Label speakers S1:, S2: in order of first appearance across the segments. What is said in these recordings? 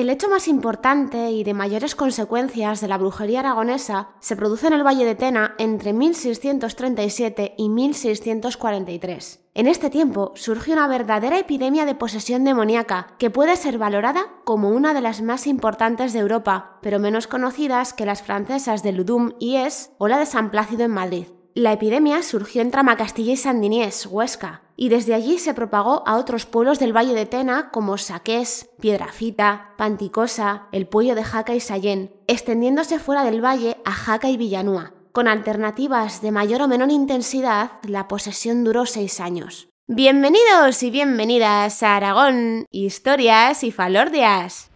S1: El hecho más importante y de mayores consecuencias de la brujería aragonesa se produce en el Valle de Tena entre 1637 y 1643. En este tiempo surge una verdadera epidemia de posesión demoníaca que puede ser valorada como una de las más importantes de Europa, pero menos conocidas que las francesas de Ludum y Es o la de San Plácido en Madrid. La epidemia surgió en Tramacastilla y Sandiniés, Huesca, y desde allí se propagó a otros pueblos del Valle de Tena como Saqués, Piedrafita, Panticosa, el Puello de Jaca y Sayén, extendiéndose fuera del valle a Jaca y Villanúa. Con alternativas de mayor o menor intensidad, la posesión duró seis años. Bienvenidos y bienvenidas a Aragón, historias y falordias.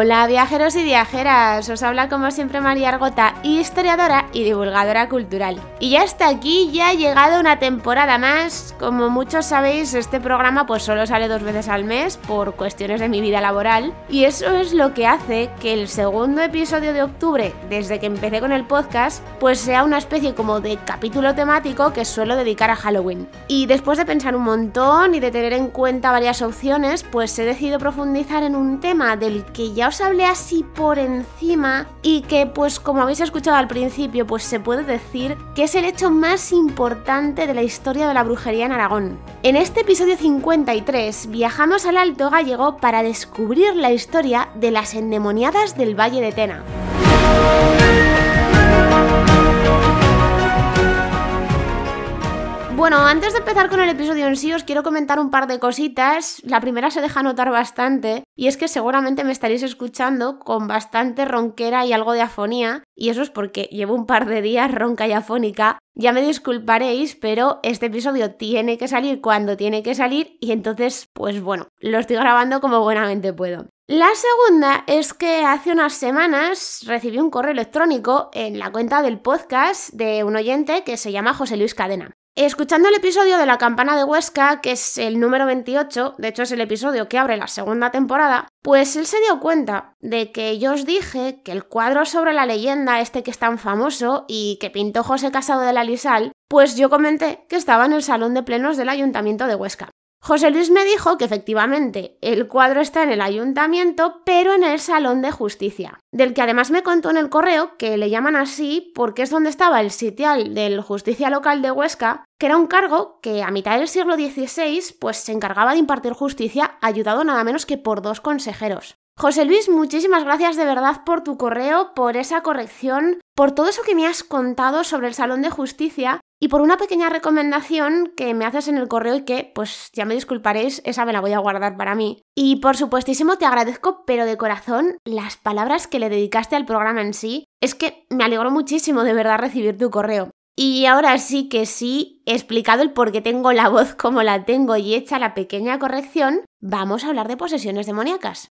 S1: Hola viajeros y viajeras, os habla como siempre María Argota, historiadora y divulgadora cultural. Y ya está aquí, ya ha llegado una temporada más. Como muchos sabéis, este programa pues solo sale dos veces al mes por cuestiones de mi vida laboral. Y eso es lo que hace que el segundo episodio de octubre, desde que empecé con el podcast, pues sea una especie como de capítulo temático que suelo dedicar a Halloween. Y después de pensar un montón y de tener en cuenta varias opciones, pues he decidido profundizar en un tema del que ya os hablé así por encima y que pues como habéis escuchado al principio pues se puede decir que es el hecho más importante de la historia de la brujería en Aragón. En este episodio 53 viajamos al Alto Gallego para descubrir la historia de las endemoniadas del Valle de Tena. Bueno, antes de empezar con el episodio en sí, os quiero comentar un par de cositas. La primera se deja notar bastante, y es que seguramente me estaréis escuchando con bastante ronquera y algo de afonía, y eso es porque llevo un par de días ronca y afónica. Ya me disculparéis, pero este episodio tiene que salir cuando tiene que salir, y entonces, pues bueno, lo estoy grabando como buenamente puedo. La segunda es que hace unas semanas recibí un correo electrónico en la cuenta del podcast de un oyente que se llama José Luis Cadena. Escuchando el episodio de La Campana de Huesca, que es el número 28, de hecho es el episodio que abre la segunda temporada, pues él se dio cuenta de que yo os dije que el cuadro sobre la leyenda, este que es tan famoso y que pintó José Casado de la Lisal, pues yo comenté que estaba en el salón de plenos del Ayuntamiento de Huesca. José Luis me dijo que efectivamente el cuadro está en el ayuntamiento, pero en el Salón de Justicia, del que además me contó en el correo que le llaman así porque es donde estaba el sitial del Justicia Local de Huesca, que era un cargo que a mitad del siglo XVI pues se encargaba de impartir justicia ayudado nada menos que por dos consejeros. José Luis, muchísimas gracias de verdad por tu correo, por esa corrección, por todo eso que me has contado sobre el Salón de Justicia y por una pequeña recomendación que me haces en el correo y que, pues ya me disculparéis, esa me la voy a guardar para mí. Y por supuestísimo te agradezco, pero de corazón, las palabras que le dedicaste al programa en sí. Es que me alegró muchísimo de verdad recibir tu correo. Y ahora sí que sí, he explicado el por qué tengo la voz como la tengo y hecha la pequeña corrección, vamos a hablar de posesiones demoníacas.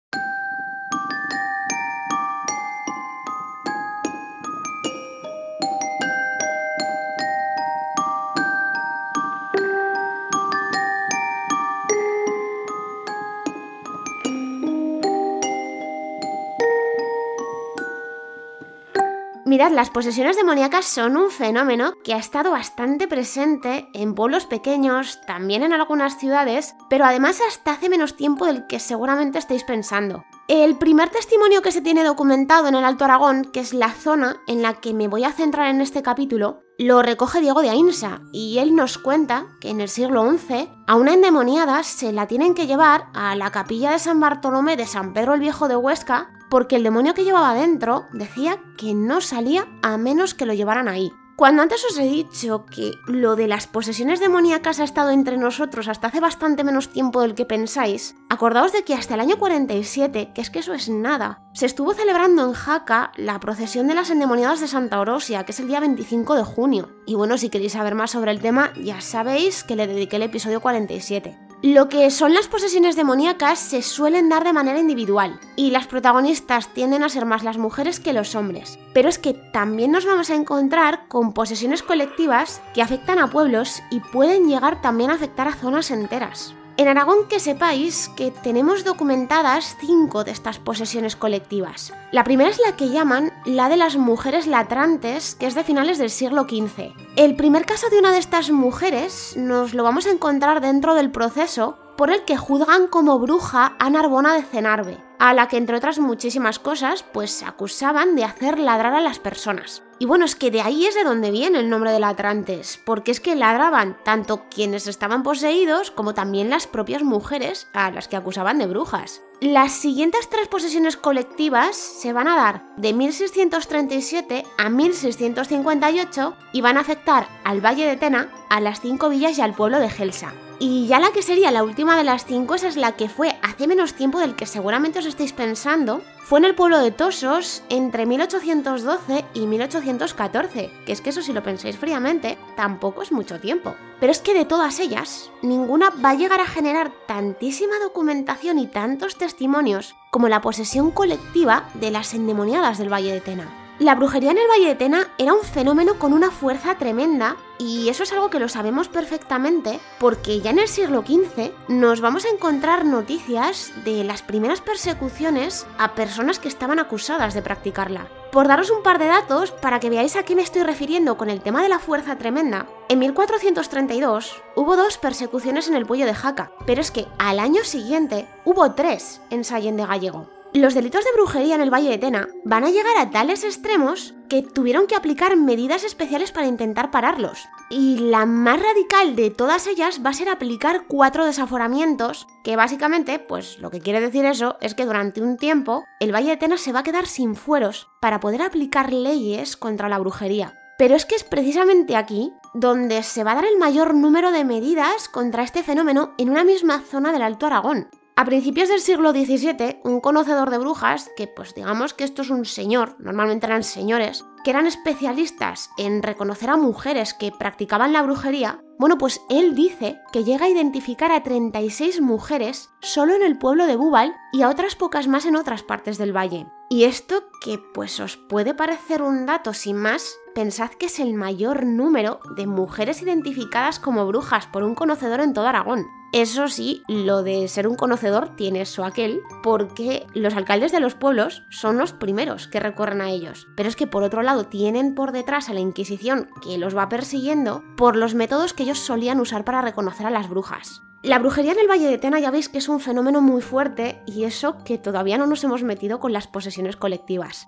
S1: Mirad, las posesiones demoníacas son un fenómeno que ha estado bastante presente en pueblos pequeños, también en algunas ciudades, pero además hasta hace menos tiempo del que seguramente estáis pensando. El primer testimonio que se tiene documentado en el Alto Aragón, que es la zona en la que me voy a centrar en este capítulo, lo recoge Diego de Ainsa y él nos cuenta que en el siglo XI a una endemoniada se la tienen que llevar a la capilla de San Bartolomé de San Pedro el Viejo de Huesca porque el demonio que llevaba dentro decía que no salía a menos que lo llevaran ahí. Cuando antes os he dicho que lo de las posesiones demoníacas ha estado entre nosotros hasta hace bastante menos tiempo del que pensáis, acordaos de que hasta el año 47, que es que eso es nada, se estuvo celebrando en Jaca la procesión de las endemoniadas de Santa Orosia, que es el día 25 de junio. Y bueno, si queréis saber más sobre el tema, ya sabéis que le dediqué el episodio 47. Lo que son las posesiones demoníacas se suelen dar de manera individual y las protagonistas tienden a ser más las mujeres que los hombres. Pero es que también nos vamos a encontrar con posesiones colectivas que afectan a pueblos y pueden llegar también a afectar a zonas enteras. En Aragón que sepáis que tenemos documentadas cinco de estas posesiones colectivas. La primera es la que llaman la de las mujeres latrantes, que es de finales del siglo XV. El primer caso de una de estas mujeres nos lo vamos a encontrar dentro del proceso por el que juzgan como bruja a Narbona de Cenarbe, a la que entre otras muchísimas cosas pues acusaban de hacer ladrar a las personas. Y bueno, es que de ahí es de donde viene el nombre de latrantes, porque es que ladraban tanto quienes estaban poseídos como también las propias mujeres a las que acusaban de brujas. Las siguientes tres posesiones colectivas se van a dar de 1637 a 1658 y van a afectar al Valle de Tena, a las cinco villas y al pueblo de Gelsa. Y ya la que sería la última de las cinco, esa es la que fue hace menos tiempo del que seguramente os estáis pensando, fue en el pueblo de Tosos entre 1812 y 1814, que es que eso si lo pensáis fríamente, tampoco es mucho tiempo. Pero es que de todas ellas, ninguna va a llegar a generar tantísima documentación y tantos testimonios como la posesión colectiva de las endemoniadas del Valle de Tena. La brujería en el Valle de Tena era un fenómeno con una fuerza tremenda y eso es algo que lo sabemos perfectamente porque ya en el siglo XV nos vamos a encontrar noticias de las primeras persecuciones a personas que estaban acusadas de practicarla. Por daros un par de datos para que veáis a qué me estoy refiriendo con el tema de la fuerza tremenda, en 1432 hubo dos persecuciones en el Puello de Jaca, pero es que al año siguiente hubo tres en Sallén de Gallego. Los delitos de brujería en el Valle de Tena van a llegar a tales extremos que tuvieron que aplicar medidas especiales para intentar pararlos. Y la más radical de todas ellas va a ser aplicar cuatro desaforamientos, que básicamente, pues lo que quiere decir eso es que durante un tiempo el Valle de Tena se va a quedar sin fueros para poder aplicar leyes contra la brujería. Pero es que es precisamente aquí donde se va a dar el mayor número de medidas contra este fenómeno en una misma zona del Alto Aragón. A principios del siglo XVII, un conocedor de brujas, que pues digamos que esto es un señor, normalmente eran señores, que eran especialistas en reconocer a mujeres que practicaban la brujería, bueno, pues él dice que llega a identificar a 36 mujeres solo en el pueblo de Búbal y a otras pocas más en otras partes del valle. Y esto que pues os puede parecer un dato sin más, pensad que es el mayor número de mujeres identificadas como brujas por un conocedor en todo Aragón. Eso sí, lo de ser un conocedor tiene eso aquel, porque los alcaldes de los pueblos son los primeros que recorren a ellos. Pero es que por otro lado tienen por detrás a la Inquisición que los va persiguiendo por los métodos que ellos solían usar para reconocer a las brujas. La brujería en el Valle de Tena ya veis que es un fenómeno muy fuerte y eso que todavía no nos hemos metido con las posesiones colectivas.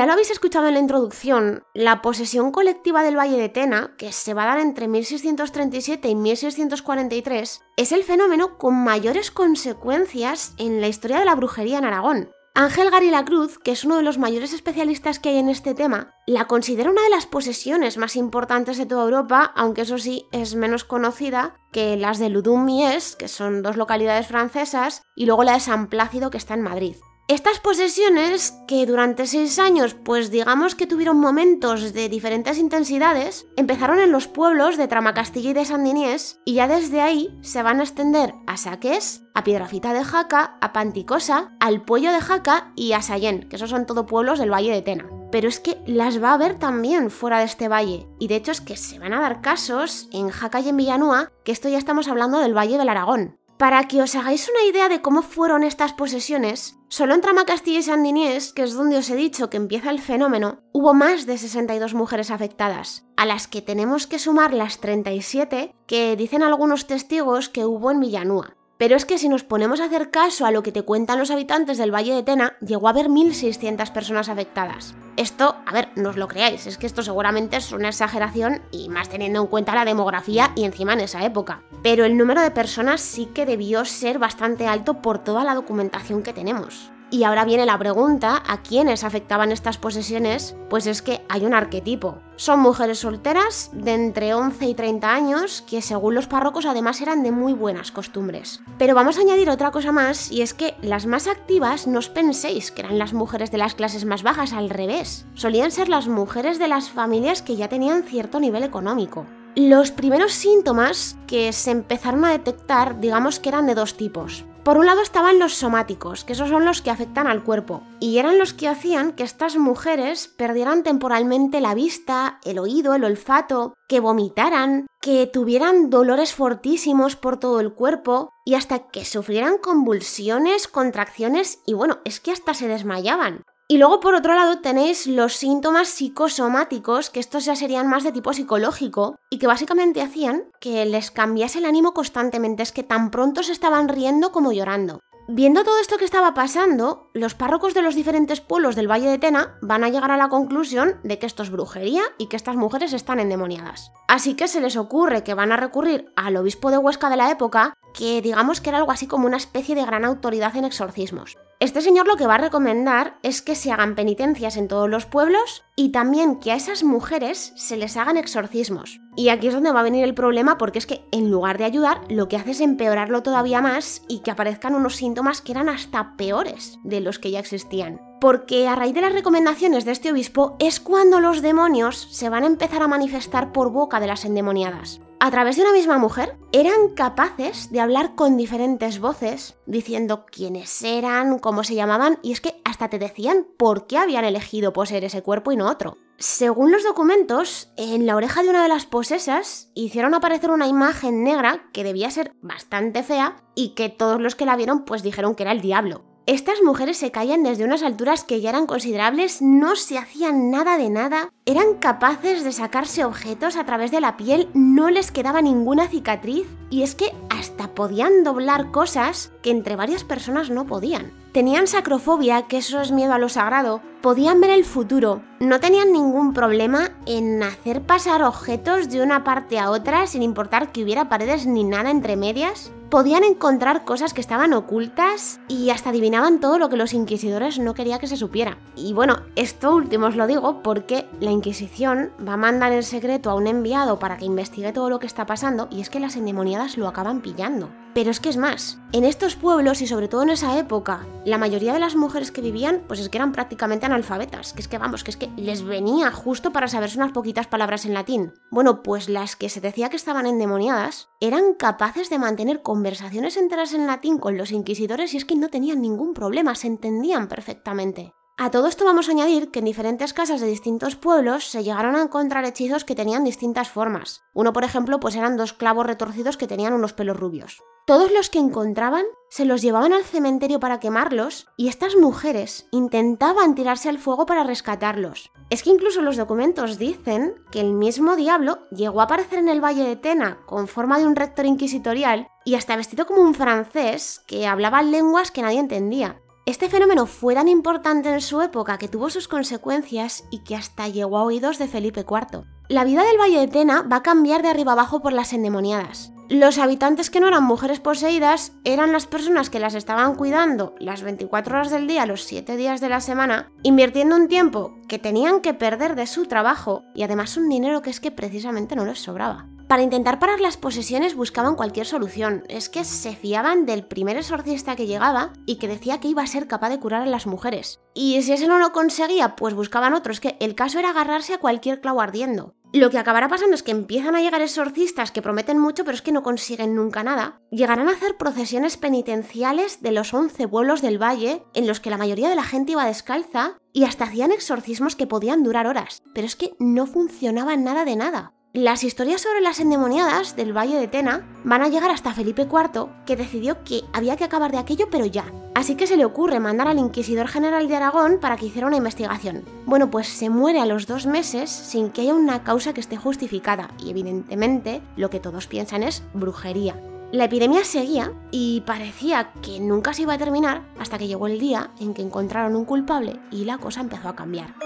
S1: Ya lo habéis escuchado en la introducción, la posesión colectiva del Valle de Tena, que se va a dar entre 1637 y 1643, es el fenómeno con mayores consecuencias en la historia de la brujería en Aragón. Ángel Gary Cruz, que es uno de los mayores especialistas que hay en este tema, la considera una de las posesiones más importantes de toda Europa, aunque eso sí es menos conocida que las de Ludum Mies, que son dos localidades francesas, y luego la de San Plácido, que está en Madrid. Estas posesiones, que durante seis años, pues digamos que tuvieron momentos de diferentes intensidades, empezaron en los pueblos de Tramacastilla y de Sandiniés, y ya desde ahí se van a extender a Saqués, a Piedrafita de Jaca, a Panticosa, al Puello de Jaca y a Sayén, que esos son todos pueblos del Valle de Tena. Pero es que las va a haber también fuera de este valle, y de hecho es que se van a dar casos en Jaca y en Villanúa, que esto ya estamos hablando del Valle del Aragón. Para que os hagáis una idea de cómo fueron estas posesiones, solo en Tramacastilla y Sandiniés, que es donde os he dicho que empieza el fenómeno, hubo más de 62 mujeres afectadas, a las que tenemos que sumar las 37 que dicen algunos testigos que hubo en Villanúa. Pero es que si nos ponemos a hacer caso a lo que te cuentan los habitantes del Valle de Tena, llegó a haber 1.600 personas afectadas. Esto, a ver, no os lo creáis, es que esto seguramente es una exageración y más teniendo en cuenta la demografía y encima en esa época. Pero el número de personas sí que debió ser bastante alto por toda la documentación que tenemos. Y ahora viene la pregunta, ¿a quiénes afectaban estas posesiones? Pues es que hay un arquetipo. Son mujeres solteras de entre 11 y 30 años que según los párrocos además eran de muy buenas costumbres. Pero vamos a añadir otra cosa más y es que las más activas no os penséis que eran las mujeres de las clases más bajas, al revés. Solían ser las mujeres de las familias que ya tenían cierto nivel económico. Los primeros síntomas que se empezaron a detectar, digamos que eran de dos tipos. Por un lado estaban los somáticos, que esos son los que afectan al cuerpo, y eran los que hacían que estas mujeres perdieran temporalmente la vista, el oído, el olfato, que vomitaran, que tuvieran dolores fortísimos por todo el cuerpo y hasta que sufrieran convulsiones, contracciones y bueno, es que hasta se desmayaban. Y luego por otro lado tenéis los síntomas psicosomáticos, que estos ya serían más de tipo psicológico y que básicamente hacían que les cambiase el ánimo constantemente, es que tan pronto se estaban riendo como llorando. Viendo todo esto que estaba pasando, los párrocos de los diferentes pueblos del Valle de Tena van a llegar a la conclusión de que esto es brujería y que estas mujeres están endemoniadas. Así que se les ocurre que van a recurrir al obispo de Huesca de la época, que digamos que era algo así como una especie de gran autoridad en exorcismos. Este señor lo que va a recomendar es que se hagan penitencias en todos los pueblos y también que a esas mujeres se les hagan exorcismos. Y aquí es donde va a venir el problema porque es que en lugar de ayudar, lo que hace es empeorarlo todavía más y que aparezcan unos síntomas que eran hasta peores de los que ya existían. Porque a raíz de las recomendaciones de este obispo es cuando los demonios se van a empezar a manifestar por boca de las endemoniadas a través de una misma mujer, eran capaces de hablar con diferentes voces, diciendo quiénes eran, cómo se llamaban, y es que hasta te decían por qué habían elegido poseer ese cuerpo y no otro. Según los documentos, en la oreja de una de las posesas hicieron aparecer una imagen negra que debía ser bastante fea y que todos los que la vieron pues dijeron que era el diablo. Estas mujeres se caían desde unas alturas que ya eran considerables, no se hacían nada de nada, eran capaces de sacarse objetos a través de la piel, no les quedaba ninguna cicatriz y es que hasta podían doblar cosas que entre varias personas no podían. Tenían sacrofobia, que eso es miedo a lo sagrado, podían ver el futuro, no tenían ningún problema en hacer pasar objetos de una parte a otra sin importar que hubiera paredes ni nada entre medias, podían encontrar cosas que estaban ocultas y hasta adivinaban todo lo que los inquisidores no querían que se supiera. Y bueno, esto último os lo digo porque la Inquisición va a mandar en secreto a un enviado para que investigue todo lo que está pasando y es que las endemoniadas lo acaban pillando. Pero es que es más, en estos pueblos y sobre todo en esa época, la mayoría de las mujeres que vivían, pues es que eran prácticamente analfabetas, que es que vamos, que es que les venía justo para saberse unas poquitas palabras en latín. Bueno, pues las que se decía que estaban endemoniadas eran capaces de mantener conversaciones enteras en latín con los inquisidores y es que no tenían ningún problema, se entendían perfectamente. A todo esto vamos a añadir que en diferentes casas de distintos pueblos se llegaron a encontrar hechizos que tenían distintas formas. Uno, por ejemplo, pues eran dos clavos retorcidos que tenían unos pelos rubios. Todos los que encontraban se los llevaban al cementerio para quemarlos y estas mujeres intentaban tirarse al fuego para rescatarlos. Es que incluso los documentos dicen que el mismo diablo llegó a aparecer en el Valle de Tena con forma de un rector inquisitorial y hasta vestido como un francés que hablaba lenguas que nadie entendía. Este fenómeno fue tan importante en su época que tuvo sus consecuencias y que hasta llegó a oídos de Felipe IV. La vida del Valle de Tena va a cambiar de arriba abajo por las endemoniadas. Los habitantes que no eran mujeres poseídas eran las personas que las estaban cuidando las 24 horas del día, los 7 días de la semana, invirtiendo un tiempo que tenían que perder de su trabajo y además un dinero que es que precisamente no les sobraba. Para intentar parar las posesiones buscaban cualquier solución, es que se fiaban del primer exorcista que llegaba y que decía que iba a ser capaz de curar a las mujeres. Y si ese no lo conseguía, pues buscaban otro, es que el caso era agarrarse a cualquier clavo ardiendo. Lo que acabará pasando es que empiezan a llegar exorcistas que prometen mucho pero es que no consiguen nunca nada. Llegarán a hacer procesiones penitenciales de los 11 pueblos del valle en los que la mayoría de la gente iba descalza y hasta hacían exorcismos que podían durar horas. Pero es que no funcionaba nada de nada. Las historias sobre las endemoniadas del Valle de Tena van a llegar hasta Felipe IV, que decidió que había que acabar de aquello pero ya. Así que se le ocurre mandar al Inquisidor General de Aragón para que hiciera una investigación. Bueno, pues se muere a los dos meses sin que haya una causa que esté justificada, y evidentemente lo que todos piensan es brujería. La epidemia seguía y parecía que nunca se iba a terminar hasta que llegó el día en que encontraron un culpable y la cosa empezó a cambiar.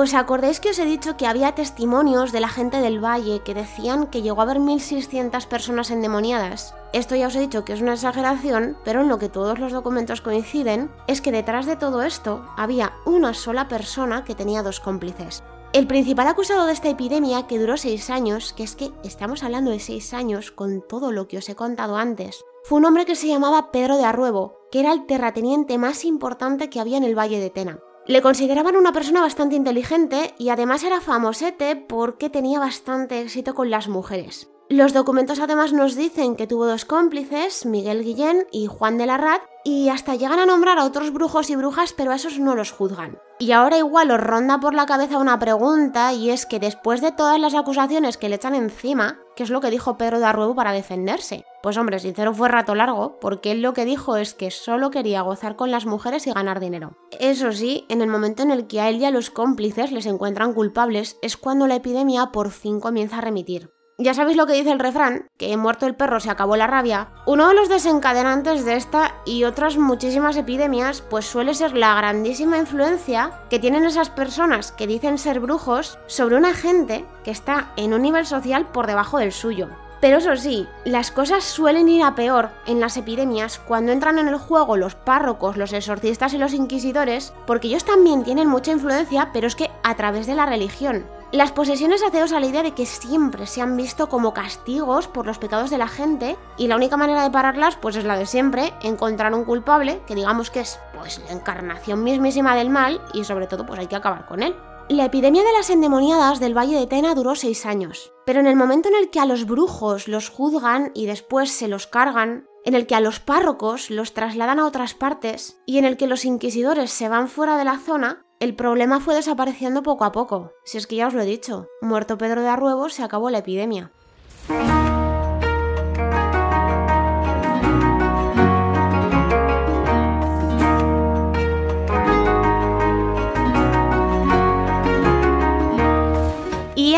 S1: ¿Os acordáis que os he dicho que había testimonios de la gente del valle que decían que llegó a haber 1.600 personas endemoniadas? Esto ya os he dicho que es una exageración, pero en lo que todos los documentos coinciden es que detrás de todo esto había una sola persona que tenía dos cómplices. El principal acusado de esta epidemia, que duró seis años, que es que estamos hablando de seis años con todo lo que os he contado antes, fue un hombre que se llamaba Pedro de Arruebo, que era el terrateniente más importante que había en el Valle de Tena. Le consideraban una persona bastante inteligente y además era famosete porque tenía bastante éxito con las mujeres. Los documentos además nos dicen que tuvo dos cómplices, Miguel Guillén y Juan de la Rat, y hasta llegan a nombrar a otros brujos y brujas, pero a esos no los juzgan. Y ahora igual os ronda por la cabeza una pregunta, y es que después de todas las acusaciones que le echan encima, ¿qué es lo que dijo Pedro de Arruebo para defenderse? Pues hombre, sincero fue rato largo, porque él lo que dijo es que solo quería gozar con las mujeres y ganar dinero. Eso sí, en el momento en el que a él y a los cómplices les encuentran culpables, es cuando la epidemia por fin comienza a remitir. Ya sabéis lo que dice el refrán, que muerto el perro se acabó la rabia. Uno de los desencadenantes de esta y otras muchísimas epidemias, pues suele ser la grandísima influencia que tienen esas personas que dicen ser brujos sobre una gente que está en un nivel social por debajo del suyo. Pero eso sí, las cosas suelen ir a peor en las epidemias cuando entran en el juego los párrocos, los exorcistas y los inquisidores, porque ellos también tienen mucha influencia, pero es que a través de la religión. Las posesiones haceos a la idea de que siempre se han visto como castigos por los pecados de la gente y la única manera de pararlas pues es la de siempre, encontrar un culpable, que digamos que es pues la encarnación mismísima del mal y sobre todo pues hay que acabar con él. La epidemia de las endemoniadas del Valle de Tena duró seis años, pero en el momento en el que a los brujos los juzgan y después se los cargan, en el que a los párrocos los trasladan a otras partes y en el que los inquisidores se van fuera de la zona, el problema fue desapareciendo poco a poco. Si es que ya os lo he dicho, muerto Pedro de Arruebo se acabó la epidemia.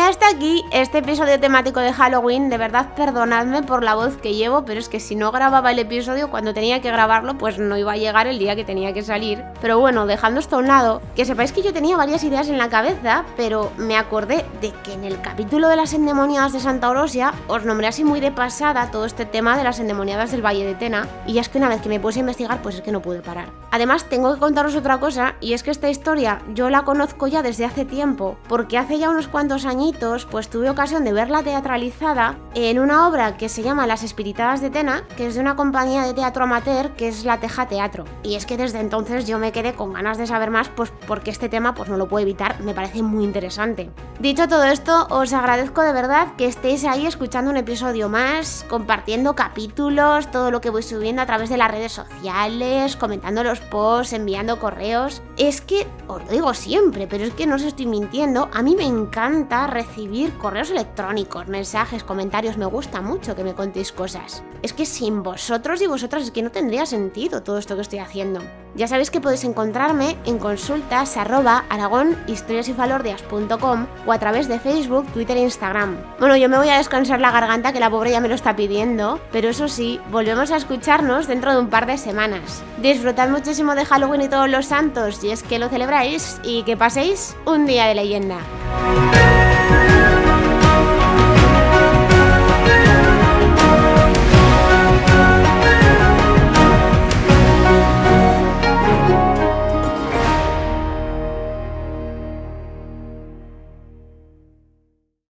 S1: Hasta aquí este episodio temático de Halloween. De verdad, perdonadme por la voz que llevo, pero es que si no grababa el episodio cuando tenía que grabarlo, pues no iba a llegar el día que tenía que salir. Pero bueno, dejando esto a un lado, que sepáis que yo tenía varias ideas en la cabeza, pero me acordé de que en el capítulo de las endemoniadas de Santa Orosia os nombré así muy de pasada todo este tema de las endemoniadas del Valle de Tena. Y es que una vez que me puse a investigar, pues es que no pude parar. Además, tengo que contaros otra cosa, y es que esta historia yo la conozco ya desde hace tiempo, porque hace ya unos cuantos años pues tuve ocasión de verla teatralizada en una obra que se llama Las Espiritadas de Tena, que es de una compañía de teatro amateur que es la Teja Teatro. Y es que desde entonces yo me quedé con ganas de saber más, pues porque este tema pues no lo puedo evitar, me parece muy interesante. Dicho todo esto, os agradezco de verdad que estéis ahí escuchando un episodio más, compartiendo capítulos, todo lo que voy subiendo a través de las redes sociales, comentando los posts, enviando correos. Es que, os lo digo siempre, pero es que no os estoy mintiendo, a mí me encanta recibir correos electrónicos, mensajes, comentarios. Me gusta mucho que me contéis cosas. Es que sin vosotros y vosotras es que no tendría sentido todo esto que estoy haciendo. Ya sabéis que podéis encontrarme en consultas arroba aragonhistoriasyfalordias.com o a través de Facebook, Twitter e Instagram. Bueno, yo me voy a descansar la garganta que la pobre ya me lo está pidiendo, pero eso sí, volvemos a escucharnos dentro de un par de semanas. Disfrutad muchísimo de Halloween y todos los santos si es que lo celebráis y que paséis un día de leyenda.